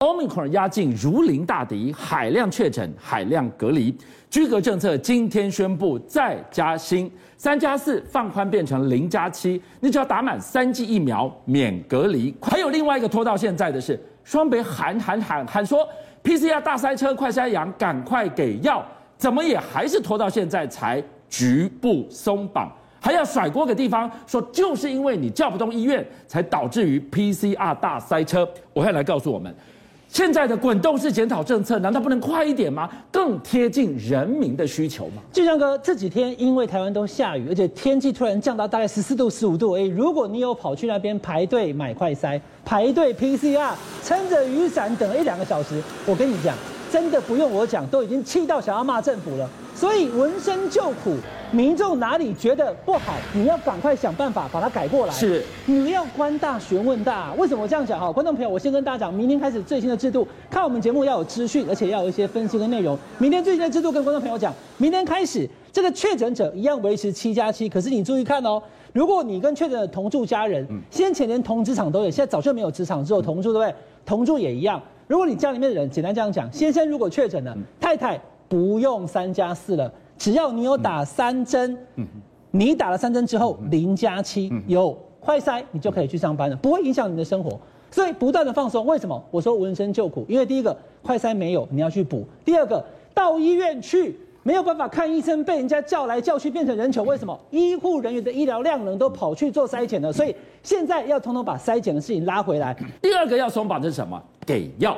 Omicron 压境如临大敌，海量确诊，海量隔离，居隔政策今天宣布再加薪，三加四放宽变成零加七，你只要打满三剂疫苗免隔离。还有另外一个拖到现在的是，双北喊喊喊喊说 PCR 大塞车，快筛阳，赶快给药，怎么也还是拖到现在才局部松绑，还要甩锅给地方，说就是因为你叫不动医院，才导致于 PCR 大塞车。我会来告诉我们。现在的滚动式检讨政策，难道不能快一点吗？更贴近人民的需求吗？俊祥哥，这几天因为台湾都下雨，而且天气突然降到大概十四度、十五度，哎，如果你有跑去那边排队买快塞、排队 PCR，撑着雨伞等了一两个小时，我跟你讲，真的不用我讲，都已经气到想要骂政府了。所以闻声救苦，民众哪里觉得不好，你要赶快想办法把它改过来。是，你要官大学问大。为什么我这样讲哈？观众朋友，我先跟大家讲，明天开始最新的制度，看我们节目要有资讯，而且要有一些分析跟内容。明天最新的制度跟观众朋友讲，明天开始这个确诊者一样维持七加七，可是你注意看哦，如果你跟确诊的同住家人，先前连同职场都有，现在早就没有职场，只有同住，对不对？同住也一样。如果你家里面的人，简单这样讲，先生如果确诊了，太太。不用三加四了，只要你有打三针，嗯，你打了三针之后零加七有快筛，你就可以去上班了，不会影响你的生活。所以不断的放松，为什么？我说闻声救苦，因为第一个快筛没有，你要去补；第二个到医院去没有办法看医生，被人家叫来叫去变成人球，为什么？医护人员的医疗量能都跑去做筛检了，所以现在要统统把筛检的事情拉回来。第二个要松绑的是什么？给药。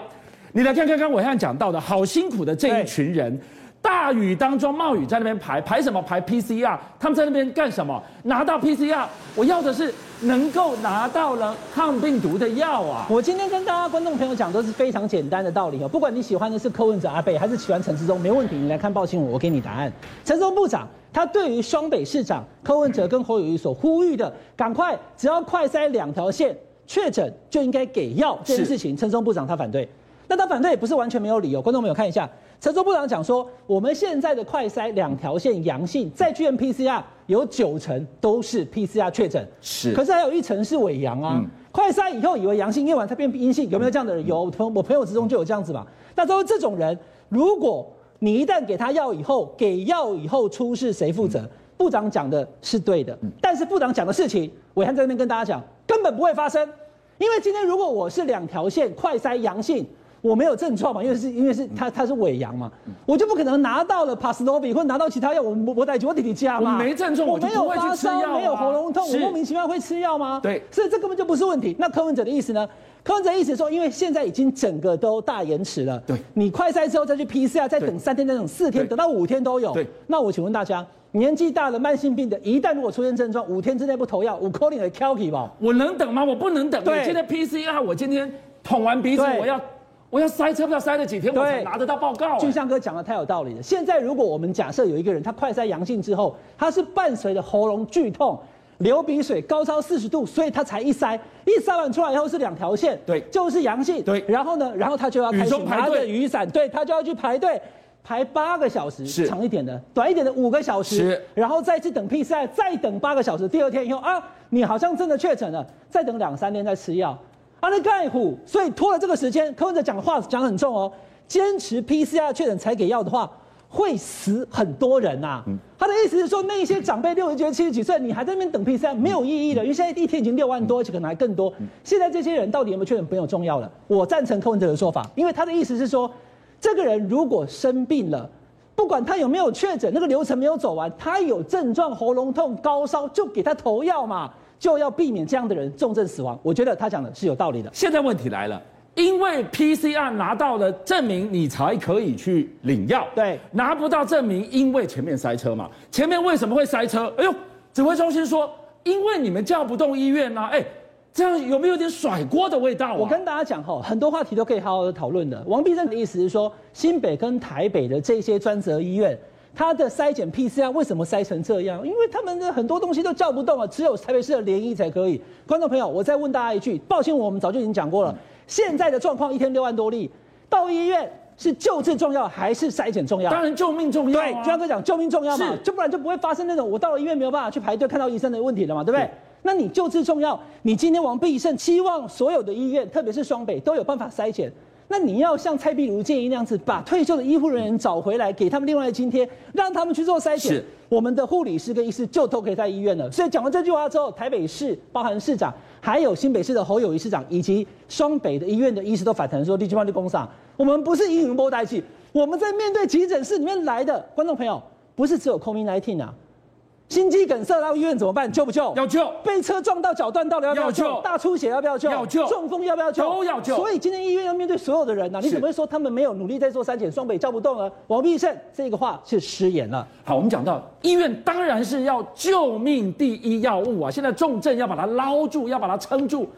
你来看看刚刚暐瀚讲到的，好辛苦的这一群人，大雨当中冒雨在那边排排什么？排 PCR，他们在那边干什么？拿到 PCR，我要的是能够拿到了抗病毒的药啊！我今天跟大家观众朋友讲都是非常简单的道理哦，不管你喜欢的是柯文哲阿北，还是喜欢陈志忠，没问题，你来看报新闻，我给你答案。陈时中部长他对于双北市长柯文哲跟侯友宜所呼吁的，赶快只要快筛两条线确诊就应该给药这件事情，陈时中部长他反对。那他反对也不是完全没有理由，观众朋友看一下，陈时中部长讲说，我们现在的快筛两条线阳性，再去验 PCR 有九成都是 PCR 确诊，是，可是还有一成是伪阳啊。嗯、快筛以后以为阳性，验完才变阴性，有没有这样的人？有，我朋友之中就有这样子嘛。那都是这种人，如果你一旦给他药以后，给药以后出事谁负责？嗯、部长讲的是对的，但是部长讲的事情，伟汉在那边跟大家讲，根本不会发生，因为今天如果我是两条线快筛阳性。我没有症状嘛，因为是因为是他他是伪阳嘛，我就不可能拿到了帕斯洛比或拿到其他药，我我我带去我弟弟家嘛。我没症状，我没有发烧，没有喉咙痛，我莫名其妙会吃药吗？对，所以这根本就不是问题。那柯文哲的意思呢？柯文哲的意思说，因为现在已经整个都大延迟了，对，你快筛之后再去 PCR，再等三天，再等四天，等到五天都有。对，那我请问大家，年纪大了慢性病的，一旦如果出现症状，五天之内不投药，我 calling 的 Kelky 吧？我能等吗？我不能等。对，今天 PCR，我今天捅完鼻子，我要。我要塞车，不知道塞了几天，我才拿得到报告。俊相哥讲的太有道理了。现在如果我们假设有一个人，他快筛阳性之后，他是伴随着喉咙剧痛、流鼻水、高烧四十度，所以他才一塞，一塞完出来以后是两条线，对，就是阳性。对，然后呢，然后他就要开始拿着雨伞，对，他就要去排队，排八个小时，是。长一点的，短一点的五个小时，是，然后再去等 PCR，再等八个小时，第二天以后啊，你好像真的确诊了，再等两三天再吃药。阿那盖虎，所以拖了这个时间。柯文哲讲的话讲很重哦，坚持 PCR 确诊才给药的话，会死很多人呐、啊。嗯、他的意思是说，那些长辈六十几、七十几岁，你还在那边等 PCR，没有意义的，因为现在一天已经六万多，而且可能还更多。现在这些人到底有没有确诊，没有重要了。我赞成柯文哲的说法，因为他的意思是说，这个人如果生病了，不管他有没有确诊，那个流程没有走完，他有症状，喉咙痛、高烧，就给他投药嘛。就要避免这样的人重症死亡，我觉得他讲的是有道理的。现在问题来了，因为 PCR 拿到了证明，你才可以去领药。对，拿不到证明，因为前面塞车嘛。前面为什么会塞车？哎呦，指挥中心说，因为你们叫不动医院呐、啊。哎，这样有没有点甩锅的味道啊？我跟大家讲哈，很多话题都可以好好的讨论的。王必胜的意思是说，新北跟台北的这些专责医院。他的筛检 PCR 为什么筛成这样？因为他们的很多东西都叫不动了，只有台北市的联医才可以。观众朋友，我再问大家一句，抱歉，我们早就已经讲过了。现在的状况，一天六万多例，到医院是救治重要还是筛检重要？当然救命重要啊。对，就像哥讲救命重要嘛，就不然就不会发生那种我到了医院没有办法去排队看到医生的问题了嘛，对不对？对那你救治重要，你今天王必胜期望所有的医院，特别是双北都有办法筛检。那你要像蔡壁如建议那样子，把退休的医护人员找回来，给他们另外的津贴，让他们去做筛选。是我们的护理师跟医师就都可以在医院了。所以讲完这句话之后，台北市包含市长，还有新北市的侯友宜市长，以及双北的医院的医师都反弹说：“立即帮你工上，我们不是英雄波代气，我们在面对急诊室里面来的观众朋友，不是只有 COVID-19 啊。”心肌梗塞到医院怎么办？救不救？要救。被车撞到脚断到了要不要救？要救。大出血要不要救？要救。中风要不要救？都要救。所以今天医院要面对所有的人呢、啊，你怎么会说他们没有努力在做三检？双北叫不动呢。王必胜这个话是失言了。好，我们讲到医院当然是要救命第一要务啊，现在重症要把它捞住，要把它撑住。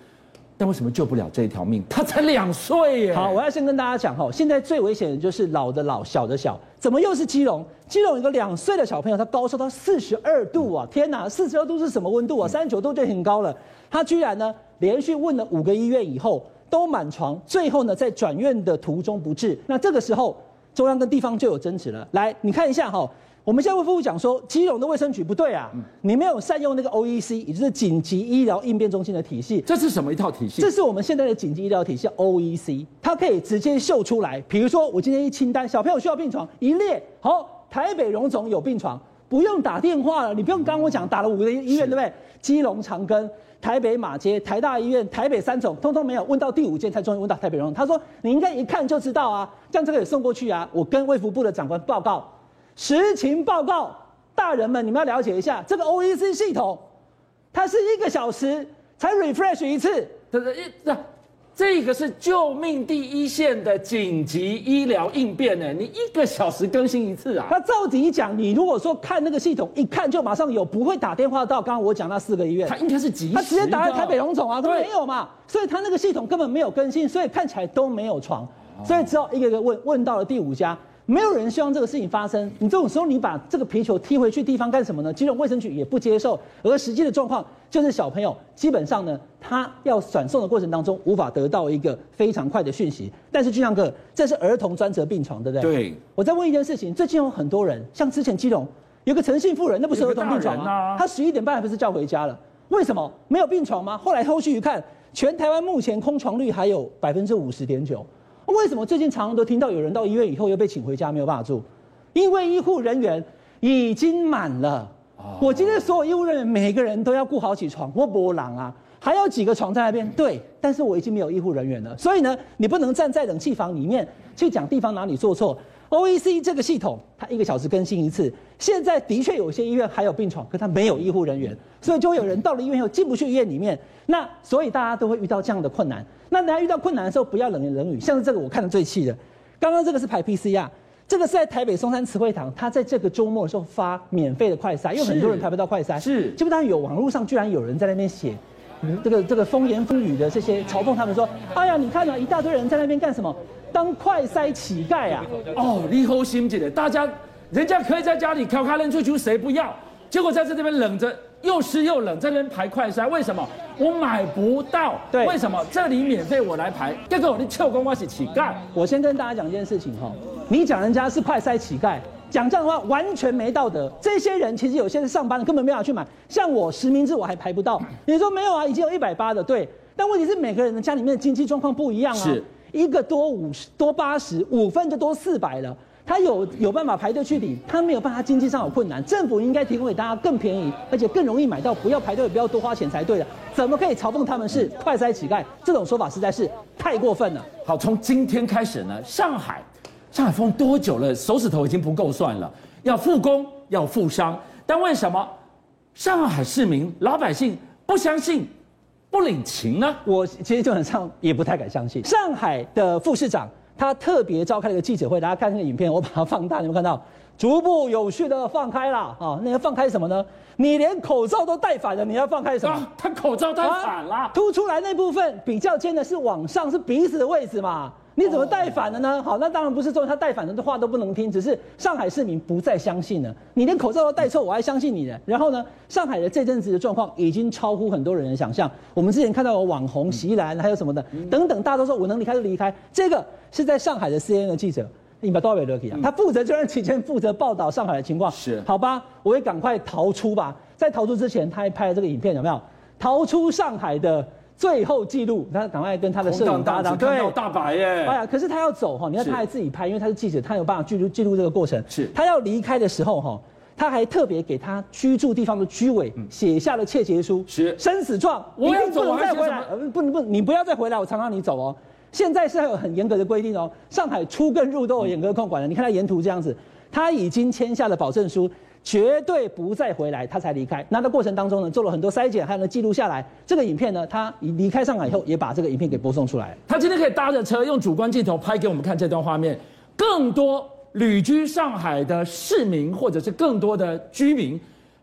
但为什么救不了这一条命？他才两岁耶！好，我要先跟大家讲哈，现在最危险的就是老的老，小的小。怎么又是基隆？基隆有一个两岁的小朋友，他高烧到四十二度啊！天哪，四十二度是什么温度啊？三十九度就很高了。他居然呢，连续问了五个医院以后都满床，最后呢，在转院的途中不治。那这个时候，中央跟地方就有争执了。来，你看一下哈。我们现在卫福部讲说，基隆的卫生局不对啊，你没有善用那个 OEC，也就是紧急医疗应变中心的体系。这是什么一套体系？这是我们现在的紧急医疗体系 OEC，它可以直接秀出来。比如说，我今天一清单，小朋友需要病床一列，好，台北荣总有病床，不用打电话了，你不用刚我讲打了五个医院，对不对？基隆长庚、台北马街、台大医院、台北三总，通通没有，问到第五间才终于问到台北荣总。他说你应该一看就知道啊，将这个也送过去啊，我跟卫福部的长官报告。实情报告，大人们，你们要了解一下这个 OEC 系统，它是一个小时才 refresh 一次。这这这，这个是救命第一线的紧急医疗应变呢，你一个小时更新一次啊？那照理讲，你如果说看那个系统，一看就马上有，不会打电话到刚刚我讲那四个医院，他应该是急时，他直接打在台北荣总啊，都没有嘛，所以他那个系统根本没有更新，所以看起来都没有床，所以只好一个一个问，问到了第五家。没有人希望这个事情发生。你这种时候，你把这个皮球踢回去地方干什么呢？基隆卫生局也不接受。而实际的状况就是，小朋友基本上呢，他要转送的过程当中，无法得到一个非常快的讯息。但是俊相哥，这是儿童专责病床，对不对？对。我再问一件事情：最近有很多人，像之前基隆有个陈姓妇人，那不是儿童病床吗？啊、他十一点半还不是叫回家了？为什么没有病床吗？后来后续一看，全台湾目前空床率还有百分之五十点九。为什么最近常常都听到有人到医院以后又被请回家没有办法住？因为医护人员已经满了。我今天所有医护人员每个人都要顾好起床，我波浪啊，还有几个床在那边。对，但是我已经没有医护人员了，所以呢，你不能站在冷气房里面去讲地方哪里做错。OEC 这个系统，它一个小时更新一次。现在的确有些医院还有病床，可它没有医护人员，所以就会有人到了医院后进不去医院里面。那所以大家都会遇到这样的困难。那大家遇到困难的时候，不要冷言冷语。像是这个，我看的最气的，刚刚这个是排 PCR，这个是在台北松山慈惠堂，他在这个周末的时候发免费的快筛，因为很多人排不到快筛。是，结果当有网络上居然有人在那边写，这个这个风言风语的这些嘲讽他们说，哎呀，你看啊，一大堆人在那边干什么？当快筛乞丐啊！哦，你好心姐的，大家人家可以在家里挑开扔出去，谁不要？结果在这这边冷着。又湿又冷，在那边排快筛，为什么我买不到？对，为什么这里免费我来排？这个我的臭公我是乞丐。我先跟大家讲一件事情哈，你讲人家是快筛乞丐，讲这样的话完全没道德。这些人其实有些是上班的，根本没法去买。像我实名制我还排不到，你说没有啊？已经有一百八的，对。但问题是每个人的家里面的经济状况不一样啊，是一个多五十多八十五份就多四百了。他有有办法排队去领，他没有办法，经济上有困难，政府应该提供给大家更便宜，而且更容易买到，不要排队，也不要多花钱才对的。怎么可以嘲讽他们是快塞乞丐？这种说法实在是太过分了。好，从今天开始呢，上海，上海封多久了？手指头已经不够算了，要复工，要复商，但为什么上海市民老百姓不相信、不领情呢？我其实基本上也不太敢相信。上海的副市长。他特别召开了一个记者会，大家看那个影片，我把它放大，你们看到逐步有序的放开了啊？那个放开什么呢？你连口罩都戴反了，你要放开什么？他口罩戴反了，凸出来那部分比较尖的是往上，是鼻子的位置嘛？你怎么戴反了呢？好，那当然不是说他戴反了的话都不能听，只是上海市民不再相信了。你连口罩都戴错，我还相信你呢？然后呢，上海的这阵子的状况已经超乎很多人的想象。我们之前看到有网红席兰，还有什么的等等，大家都说我能离开就离开。这个是在上海的 CNN 的记者，你把多少位都可以啊？他负责这段期间负责报道上海的情况，是好吧？我也赶快逃出吧。在逃出之前，他还拍了这个影片，有没有？逃出上海的。最后记录，他赶快跟他的摄影搭档，对，大白耶，哎呀，可是他要走哈，你看他还自己拍，因为他是记者，他有办法记录记录这个过程。是，他要离开的时候哈，他还特别给他居住地方的居委写下了切结书，是生死状，我要走，不能再回来，呃，不能不，你不要再回来，我常让你走哦。现在是还有很严格的规定哦，上海出跟入都有严格控管的。你看他沿途这样子，他已经签下了保证书。绝对不再回来，他才离开。那在过程当中呢，做了很多筛检，还有呢记录下来。这个影片呢，他离开上海以后，也把这个影片给播送出来。他今天可以搭着车，用主观镜头拍给我们看这段画面。更多旅居上海的市民，或者是更多的居民，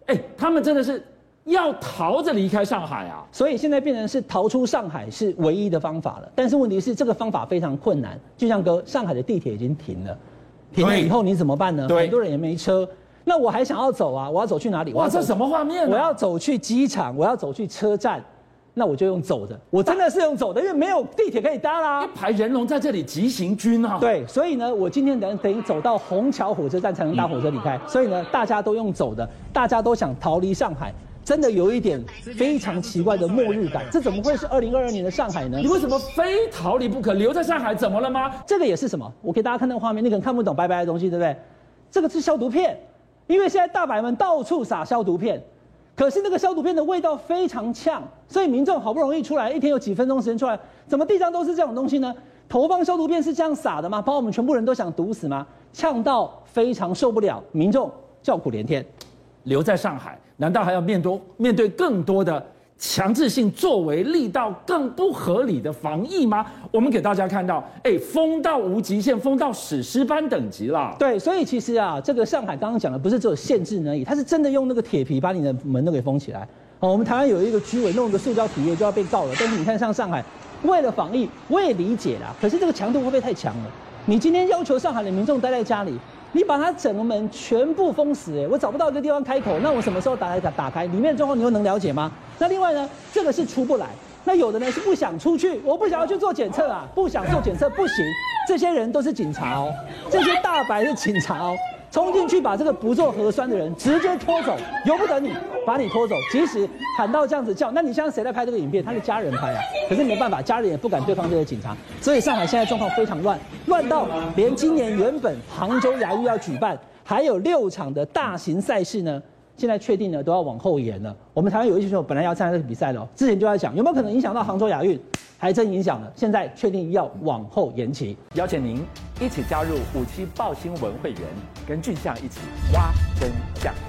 哎，他们真的是要逃着离开上海啊！所以现在变成是逃出上海是唯一的方法了。但是问题是，这个方法非常困难。就像哥，上海的地铁已经停了，停了以后你怎么办呢？很多人也没车。那我还想要走啊！我要走去哪里？哇，这什么画面啊？我要走去机场，我要走去车站，那我就用走的。我真的是用走的，因为没有地铁可以搭啦。一排人龙在这里急行军啊！对，所以呢，我今天等等于走到虹桥火车站才能搭火车离开。所以呢，大家都用走的，大家都想逃离上海，真的有一点非常奇怪的末日感。这怎么会是二零二二年的上海呢？你为什么非逃离不可？留在上海怎么了吗？这个也是什么？我给大家看那个画面，你可能看不懂白白的东西，对不对？这个是消毒片。因为现在大白们到处撒消毒片，可是那个消毒片的味道非常呛，所以民众好不容易出来，一天有几分钟时间出来，怎么地上都是这种东西呢？投放消毒片是这样撒的吗？把我们全部人都想毒死吗？呛到非常受不了，民众叫苦连天。留在上海，难道还要面对面对更多的？强制性作为力道更不合理的防疫吗？我们给大家看到，哎，封到无极限，封到史诗般等级了。对，所以其实啊，这个上海刚刚讲的不是只有限制而已，它是真的用那个铁皮把你的门都给封起来。哦，我们台湾有一个居委弄一个塑胶体液就要被告了，但是你看像上海，为了防疫，我也理解啦。可是这个强度会不会太强了？你今天要求上海的民众待在家里。你把它整个门全部封死，哎，我找不到一个地方开口，那我什么时候打开？打开里面的状况你又能了解吗？那另外呢，这个是出不来，那有的呢是不想出去，我不想要去做检测啊，不想做检测不行，这些人都是警察哦，这些大白是警察哦。冲进去把这个不做核酸的人直接拖走，由不得你把你拖走。即使喊到这样子叫，那你现在谁在拍这个影片？他的家人拍啊，可是没办法，家人也不敢对抗这些警察。所以上海现在状况非常乱，乱到连今年原本杭州亚运要举办，还有六场的大型赛事呢，现在确定呢都要往后延了。我们台湾有一些选手本来要参加这个比赛的，之前就在想有没有可能影响到杭州亚运。还真影响了，现在确定要往后延期。邀请您一起加入五七报新闻会员，跟俊相一起挖真相。